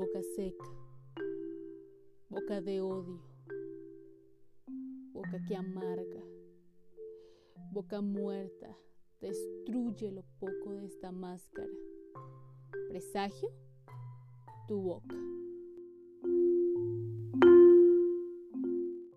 boca, seca, boca de odio, boca que amarga, boca muerta, destruye lo poco de esta máscara. Presagio, tu boca.